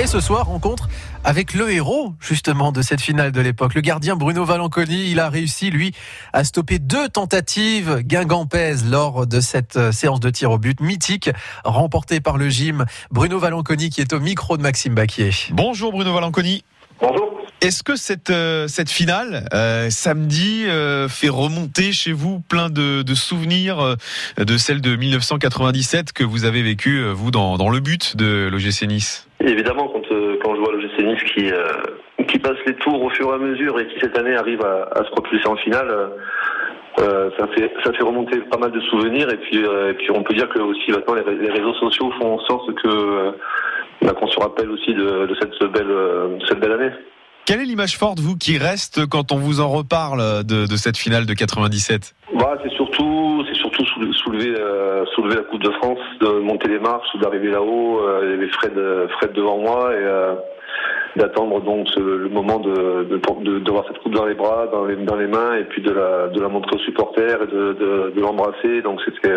Et ce soir, rencontre avec le héros, justement, de cette finale de l'époque. Le gardien Bruno Valanconi, il a réussi, lui, à stopper deux tentatives guingampaises lors de cette euh, séance de tir au but mythique remportée par le gym. Bruno Valanconi qui est au micro de Maxime Baquier. Bonjour Bruno Valanconi. Bonjour. Est-ce que cette, euh, cette finale, euh, samedi, euh, fait remonter chez vous plein de, de souvenirs euh, de celle de 1997 que vous avez vécu, euh, vous, dans, dans le but de l'OGC Nice? Évidemment, quand, euh, quand je vois l'OGC Nice qui, euh, qui passe les tours au fur et à mesure et qui cette année arrive à, à se propulser en finale, euh, ça, fait, ça fait remonter pas mal de souvenirs. Et puis, et puis on peut dire que aussi maintenant les, ré- les réseaux sociaux font en sorte que bah, qu'on se rappelle aussi de, de cette, belle, de cette belle année. Quelle est l'image forte, vous, qui reste quand on vous en reparle de, de cette finale de 97 Bah, c'est surtout, soulever, euh, soulever la Coupe de France, de monter les marches, d'arriver là-haut. Euh, il y avait Fred, euh, Fred devant moi et euh, d'attendre donc le moment de, de, voir cette coupe dans les bras, dans les, dans les mains et puis de la, de la montrer aux supporters et de, de, de l'embrasser. Donc c'était,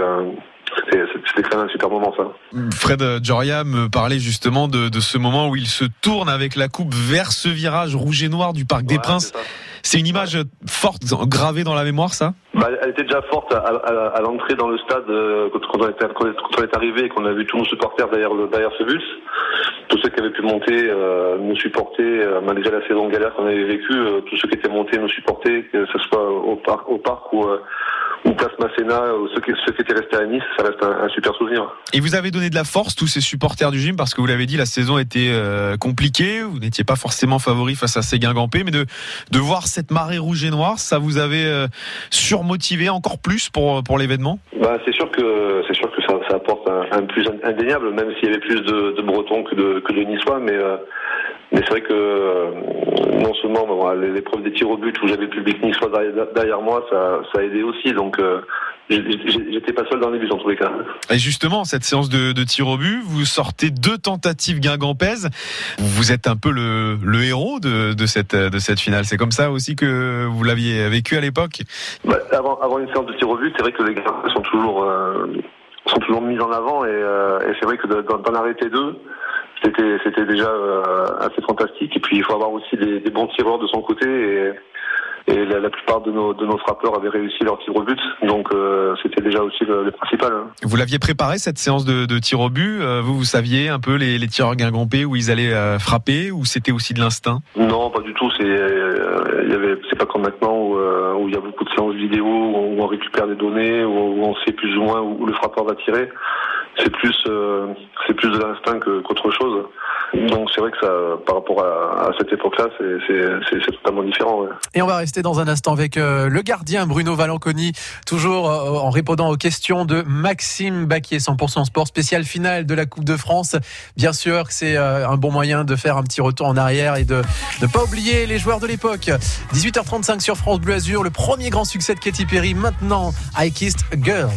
quand même un super moment ça. Fred Joria me parlait justement de, de ce moment où il se tourne avec la coupe vers ce virage rouge et noir du Parc des Princes. C'est une image forte, gravée dans la mémoire, ça? Bah, elle était déjà forte à, à, à l'entrée dans le stade euh, quand, on était, quand on est arrivé et qu'on a vu tous nos supporters derrière, le, derrière ce bus. Tous ceux qui avaient pu monter euh, nous supporter, euh, malgré la saison galère qu'on avait vécue, euh, tous ceux qui étaient montés nous supporter, que ce soit au parc, au parc ou, euh, ou place Masséna, ou ceux qui, ceux qui étaient restés à Nice, ça reste un, un super souvenir. Et vous avez donné de la force, tous ces supporters du gym, parce que vous l'avez dit, la saison était euh, compliquée, vous n'étiez pas forcément favori face à ces Guingampés, mais de, de voir cette marée rouge et noire, ça vous avait euh, surmotivé encore plus pour, pour l'événement? Bah, c'est sûr que c'est sûr que ça, ça apporte un, un plus indéniable, même s'il y avait plus de, de Bretons que de, que de Niçois, mais euh, mais c'est vrai que euh, non seulement bon, l'épreuve des tirs au but où j'avais le public niçois derrière, derrière moi, ça, ça a aidé aussi. Donc euh, j'étais pas seul dans les buts en tous les cas. Et justement, cette séance de, de tir au but, vous sortez deux tentatives guingampaises. Vous êtes un peu le, le héros de, de, cette, de cette finale. C'est comme ça aussi que vous l'aviez vécu à l'époque? Bah, avant, avant une séance de tir au but, c'est vrai que les gars sont toujours euh, sont toujours mis en avant et, euh, et c'est vrai que de- dans, dans l'arrêté 2 c'était c'était déjà euh, assez fantastique et puis il faut avoir aussi des, des bons tireurs de son côté et, et la, la plupart de nos de nos frappeurs avaient réussi leur tir au but donc euh, c'était déjà aussi le, le principal. hein. Vous l'aviez préparé cette séance de, de tir au but Euh, Vous, vous saviez un peu les, les tireurs guingampés où ils allaient euh, frapper ou c'était aussi de l'instinct? Non, pas du tout. C'est y avait c'est pas comme maintenant où, où il y a beaucoup de séances vidéo où on récupère des données où, où on sait plus ou moins où, le frappeur va tirer. C'est plus euh, c'est plus de l'instinct qu'autre chose. Donc c'est vrai que ça par rapport à, cette époque-là, c'est totalement différent. Et on va rester dans un instant avec euh, le gardien Bruno Valanconi, toujours euh, en répondant aux questions de Maxime Baquier, 100% sport, spécial finale de la Coupe de France. Bien sûr que c'est euh, un bon moyen de faire un petit retour en arrière et de ne pas oublier les joueurs de l'époque. 18h35 sur France Bleu Azur, le premier grand succès de Katy Perry, maintenant I Kissed Girl.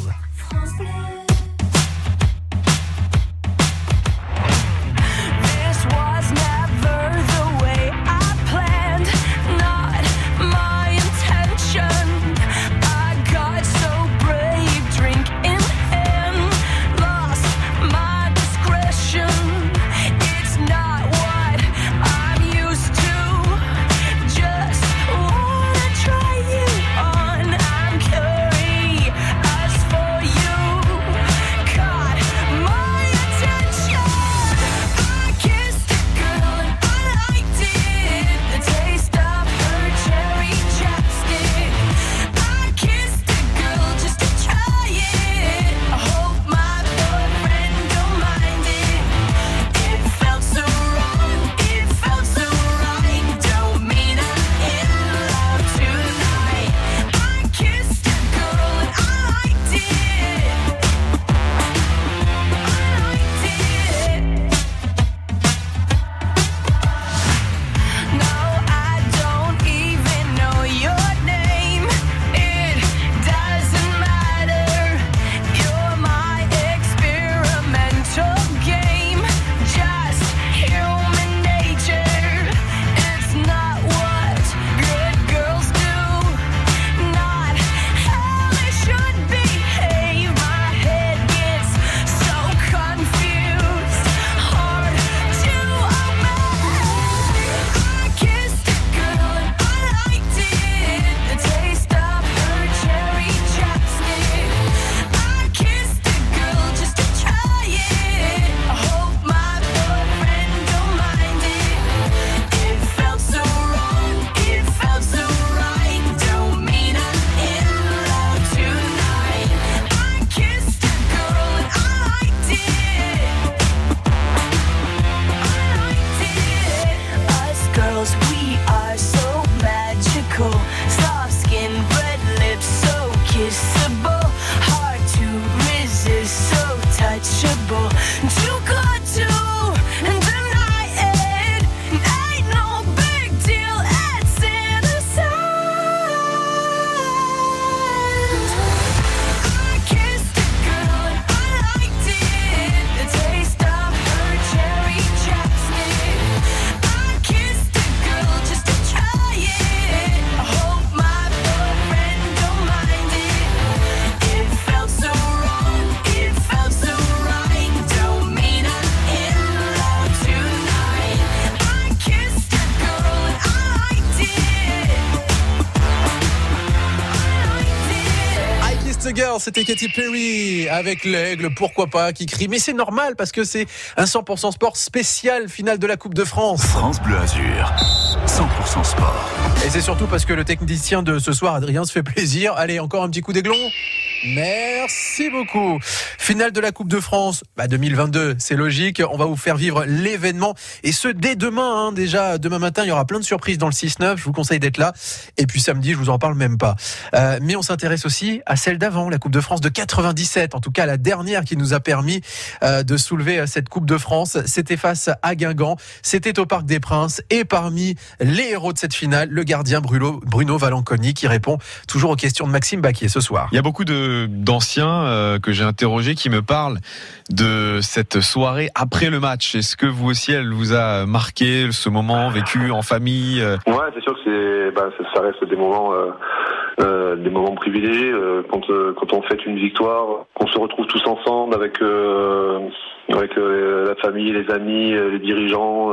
Girl, c'était Katy Perry avec l'aigle, pourquoi pas, qui crie. Mais c'est normal parce que c'est un 100% sport spécial finale de la Coupe de France. France Bleu Azur, 100% sport. Et c'est surtout parce que le technicien de ce soir, Adrien, se fait plaisir. Allez, encore un petit coup d'aiglon. Merci beaucoup. Finale de la Coupe de France bah 2022, c'est logique. On va vous faire vivre l'événement. Et ce, dès demain. Hein, déjà, demain matin, il y aura plein de surprises dans le 6-9. Je vous conseille d'être là. Et puis samedi, je vous en parle même pas. Euh, mais on s'intéresse aussi à celle d'avant, la Coupe de France de 97. En tout cas, la dernière qui nous a permis euh, de soulever euh, cette Coupe de France. C'était face à Guingamp. C'était au Parc des Princes. Et parmi les héros de cette finale, le gardien Bruno, Bruno Valanconi qui répond toujours aux questions de Maxime Baquier ce soir. Il y a beaucoup de d'anciens euh, que j'ai interrogés qui me parlent de cette soirée après le match. Est-ce que vous aussi, elle vous a marqué ce moment vécu en famille euh? Ouais, c'est sûr que bah, ça, reste des moments, euh, des moments privilégiés quand quand on fête une victoire, qu'on se retrouve tous ensemble avec avec la famille, les amis, les dirigeants,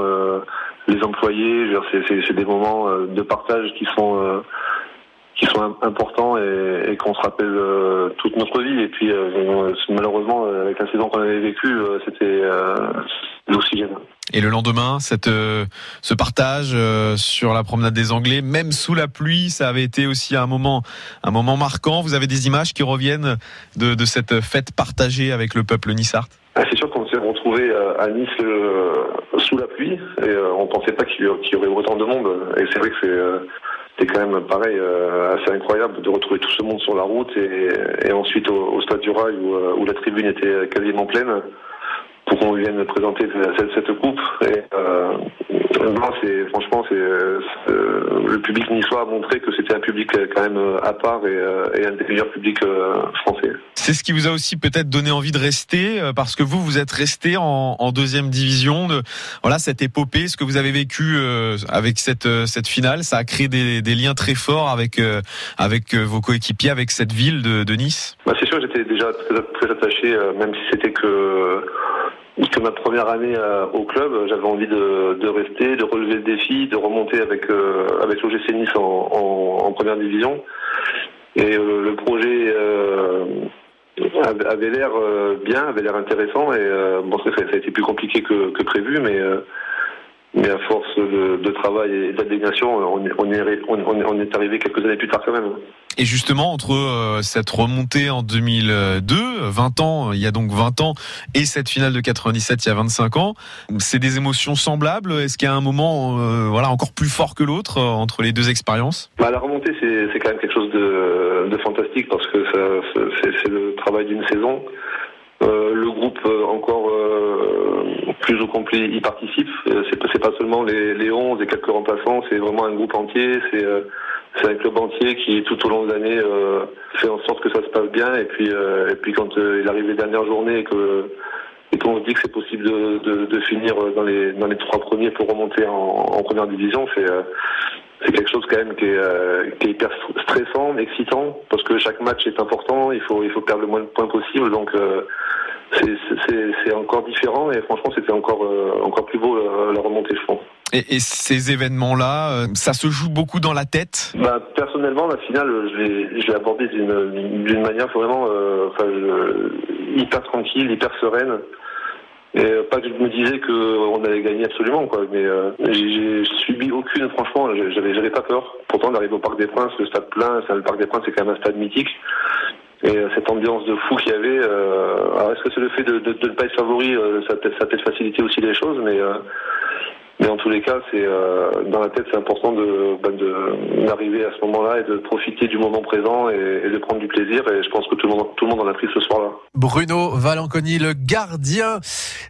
les employés. C'est, des moments de partage qui sont qui sont im- importants et, et qu'on se rappelle euh, toute notre vie. Et puis euh, malheureusement, euh, avec saison qu'on avait vécue, euh, c'était l'oxygène. Et le lendemain, cette, ce partage sur la promenade des Anglais, même sous la pluie, ça avait été aussi un moment, un moment marquant. Vous avez des images qui reviennent de, de cette fête partagée avec le peuple nissart? Ah, c'est sûr qu'on s'est retrouvé à Nice sous la pluie et on pensait pas qu'il y, aurait autant de monde. Et c'est vrai que c'est c'était quand même pareil euh, assez incroyable de retrouver tout ce monde sur la route et, et ensuite au, au stade du Rail où, euh, où la tribune était quasiment pleine pour qu'on vienne présenter cette, cette coupe. Et euh, non, c'est franchement c'est euh, le public niçois a montré que c'était un public quand même euh, à part et, euh, et un des meilleurs publics euh, français. C'est ce qui vous a aussi peut-être donné envie de rester, parce que vous, vous êtes resté en, en deuxième division. De, voilà, cette épopée, ce que vous avez vécu avec cette cette finale, ça a créé des, des liens très forts avec avec vos coéquipiers, avec cette ville de, de Nice. Bah, c'est sûr, j'étais déjà très, très attaché, même si c'était que, que ma première année euh, au club. J'avais envie de, rester, de relever le défi, de remonter avec euh, avec l'OGC Nice en, première division. Et euh, le projet euh, avait l'air bien, avait l'air intéressant. Et bon, ça, a été plus compliqué que, que prévu, mais mais à force de, de travail et d'abnégation, on, est- on, est, on, on- on est arrivé quelques années plus tard quand même. Et justement, entre euh, cette remontée en 2002, 20 ans, il y a donc 20 ans, et cette finale de 97, il y a 25 ans, c'est des émotions semblables? Est-ce qu'il y a un moment euh, voilà, encore plus fort que l'autre euh, entre les deux expériences? Bah, la remontée, c'est quand même quelque chose de, de fantastique parce que c'est le travail d'une saison. Euh, le groupe euh, encore euh, plus au complet y participe. C'est pas- pas seulement les, les 11 et quelques remplaçants, c'est vraiment un groupe entier. C'est un club entier qui tout au long de l'année fait en sorte que ça se passe bien. Et puis quand il arrive les dernières journées et que qu'on se dit que c'est possible de, finir dans les trois premiers pour remonter en, en première division, c'est c'est quelque chose quand même qui est, euh, qui est hyper stressant, excitant, parce que chaque match est important, il faut, il faut perdre le moins de points possible, donc euh, c'est- encore différent et franchement c'était encore, euh, encore plus beau la, la remontée, je pense. et, et ces événements-là, euh, ça se joue beaucoup dans la tête? Bah, personnellement, la finale, je l'ai, abordée d'une, manière vraiment, euh, hyper tranquille, hyper sereine. Et euh, pas que je me disais que on allait gagner absolument, quoi. Mais euh, j'ai, subi aucune, franchement, j'avais, j'avais pas peur. Pourtant, on arrive au Parc des Princes, le stade plein. Le Parc des Princes, c'est quand même un stade mythique. Et euh, cette ambiance de fou qu'il y avait. euh, alors, est-ce que c'est le fait de, de, de ne pas être favori, euh, ça, peut, ça peut faciliter aussi les choses, mais. Mais en tous les cas, c'est euh, dans la tête, c'est important bah, d'arriver à ce moment-là et de profiter du moment présent et, de prendre du plaisir. Et je pense que tout le monde, tout le monde en a pris ce soir-là. Bruno Valanconi, le gardien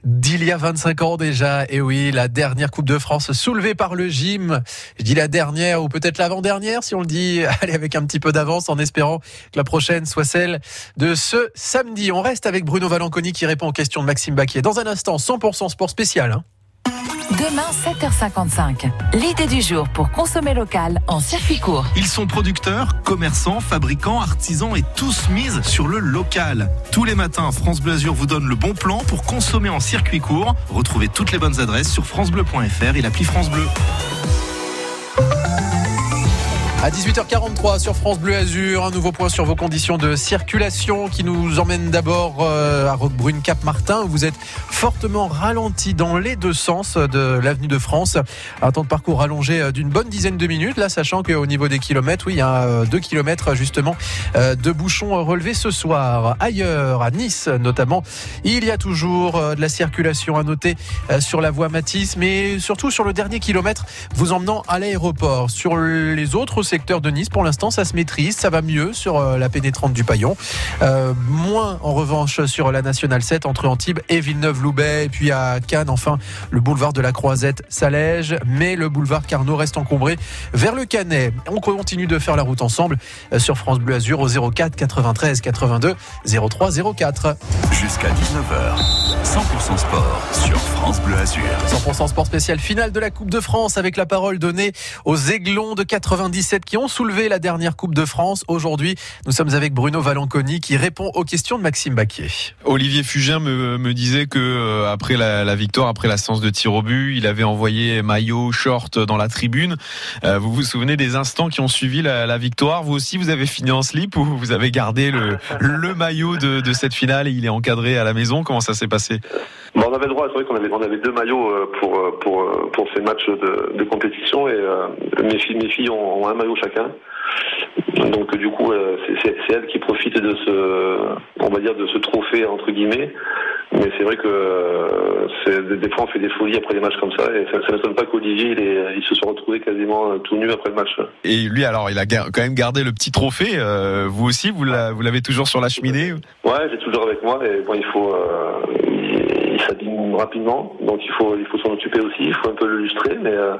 d'il y a 25 ans déjà. Et oui, la dernière Coupe de France soulevée par le gym. Je dis la dernière ou peut-être l'avant-dernière si on le dit. Allez, avec un petit peu d'avance en espérant que la prochaine soit celle de ce samedi. On reste avec Bruno Valanconi qui répond aux questions de Maxime Baquier. Dans un instant, 100% sport spécial. hein. Demain, 7h55. L'idée du jour pour consommer local en circuit court. Ils sont producteurs, commerçants, fabricants, artisans et tous misent sur le local. Tous les matins, France Bleu Azur vous donne le bon plan pour consommer en circuit court. Retrouvez toutes les bonnes adresses sur francebleu.fr et l'appli France Bleu. À 18h43 sur France Bleu Azur, un nouveau point sur vos conditions de circulation qui nous emmène d'abord euh, à Roquebrune Cap Martin où vous êtes fortement ralenti dans les deux sens de l'avenue de France. Un temps de parcours allongé euh, d'une bonne dizaine de minutes là sachant qu'au niveau des kilomètres, oui, il y a 2 kilomètres justement euh, de bouchons relevés ce soir. Ailleurs, à Nice notamment, il y a toujours euh, de la circulation à noter euh, sur la voie Matisse mais surtout sur le dernier kilomètre vous emmenant à l'aéroport. Sur les autres secteurs de Nice, pour l'instant, ça se maîtrise, ça va mieux sur euh, la pénétrante du Paillon. Euh, moins en revanche sur la nationale 7 entre Antibes et Villeneuve-Loubet. Et puis à Cannes, enfin, le boulevard de la Croisette s'allège, mais le boulevard Carnot reste encombré vers le Canet. On continue de faire la route ensemble euh, sur France Bleu Azur au 04 93 82 03 04. Jusqu'à 19h, 100% sport sur France Bleu Azur. 100% sport spécial finale de la Coupe de France avec la parole donnée aux Aiglons de 97 qui ont soulevé la dernière Coupe de France. Aujourd'hui, nous sommes avec Bruno Valanconi qui répond aux questions de Maxime Baquier. Olivier Fugin me, me disait que euh, après la, la victoire, après la séance de tir au but, il avait envoyé maillot, short dans la tribune. Euh, vous vous souvenez des instants qui ont suivi la, la victoire? Vous aussi, vous avez fini en slip ou vous avez gardé le, le maillot de, de cette finale et il est encadré à la maison? Comment ça s'est passé? Bon, on avait le droit, c'est vrai qu'on avait, on avait deux maillots euh, pour, pour, pour ces matchs de, de compétition et euh, mes filles, mes filles ont, ont un maillot chacun. Donc du coup, euh, c'est- elles qui profitent de ce, on va dire, de ce trophée entre guillemets. Mais c'est vrai que euh, des fois on fait des folies après des matchs comme ça et ça ne m'étonne pas qu'Olivier il, est- il se soit retrouvé quasiment euh, tout nu après le match. Et lui, alors, il a quand même gardé le petit trophée. Euh, vous aussi, vous l'a- vous l'avez toujours sur la cheminée Ouais, j'ai toujours avec moi et bon, il faut, euh, il, il s'abîme rapidement, donc il faut, il faut s'en occuper aussi, il faut un peu le lustrer, mais euh,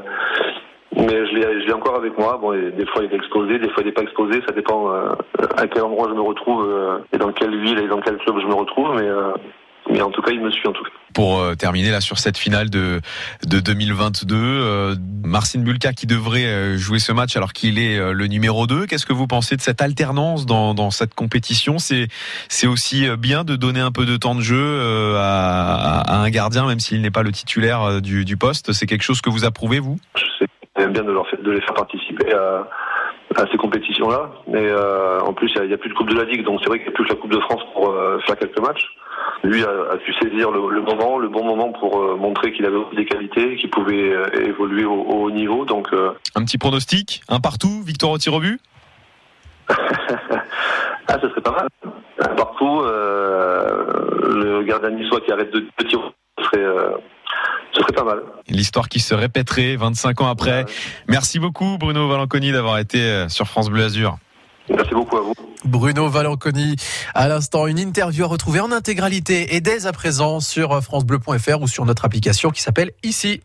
mais je l'ai, je l'ai encore avec moi. Bon, des fois il est exposé, des fois il n'est pas exposé, ça dépend euh, à quel endroit je me retrouve euh, et dans quelle ville et dans quel club je me retrouve, mais euh, mais en tout cas il me suit en tout cas. pour euh, terminer là sur cette finale de de 2022. Euh, Marcin Bulka qui devrait euh, jouer ce match alors qu'il est le numéro 2. Qu'est-ce que vous pensez de cette alternance dans, dans cette compétition? C'est c'est aussi bien de donner un peu de temps de jeu euh, à, à un gardien même s'il n'est pas le titulaire du, du poste. C'est quelque chose que vous approuvez vous? Je bien de, leur, de les faire participer à, à ces compétitions-là, mais euh, en plus il n'y a, plus de Coupe de la Ligue, donc c'est vrai qu'il n'y a plus que la Coupe de France pour euh, faire quelques matchs. Lui a, a su saisir le, le moment, le bon moment pour euh, montrer qu'il avait des qualités, qu'il pouvait euh, évoluer au, au haut niveau. Donc, Un petit pronostic, un partout, victoire au tir au but? ah, ce serait pas mal. Un Partout, le gardien niçois qui arrête de petits, ce serait, ce serait pas mal. L'histoire qui se répéterait 25 ans après. Merci beaucoup Bruno Valanconi d'avoir été euh, sur France Bleu Azur. Merci beaucoup à vous. Bruno Valanconi, à l'instant, une interview à retrouver en intégralité et dès à présent sur francebleu.fr ou sur notre application qui s'appelle Ici.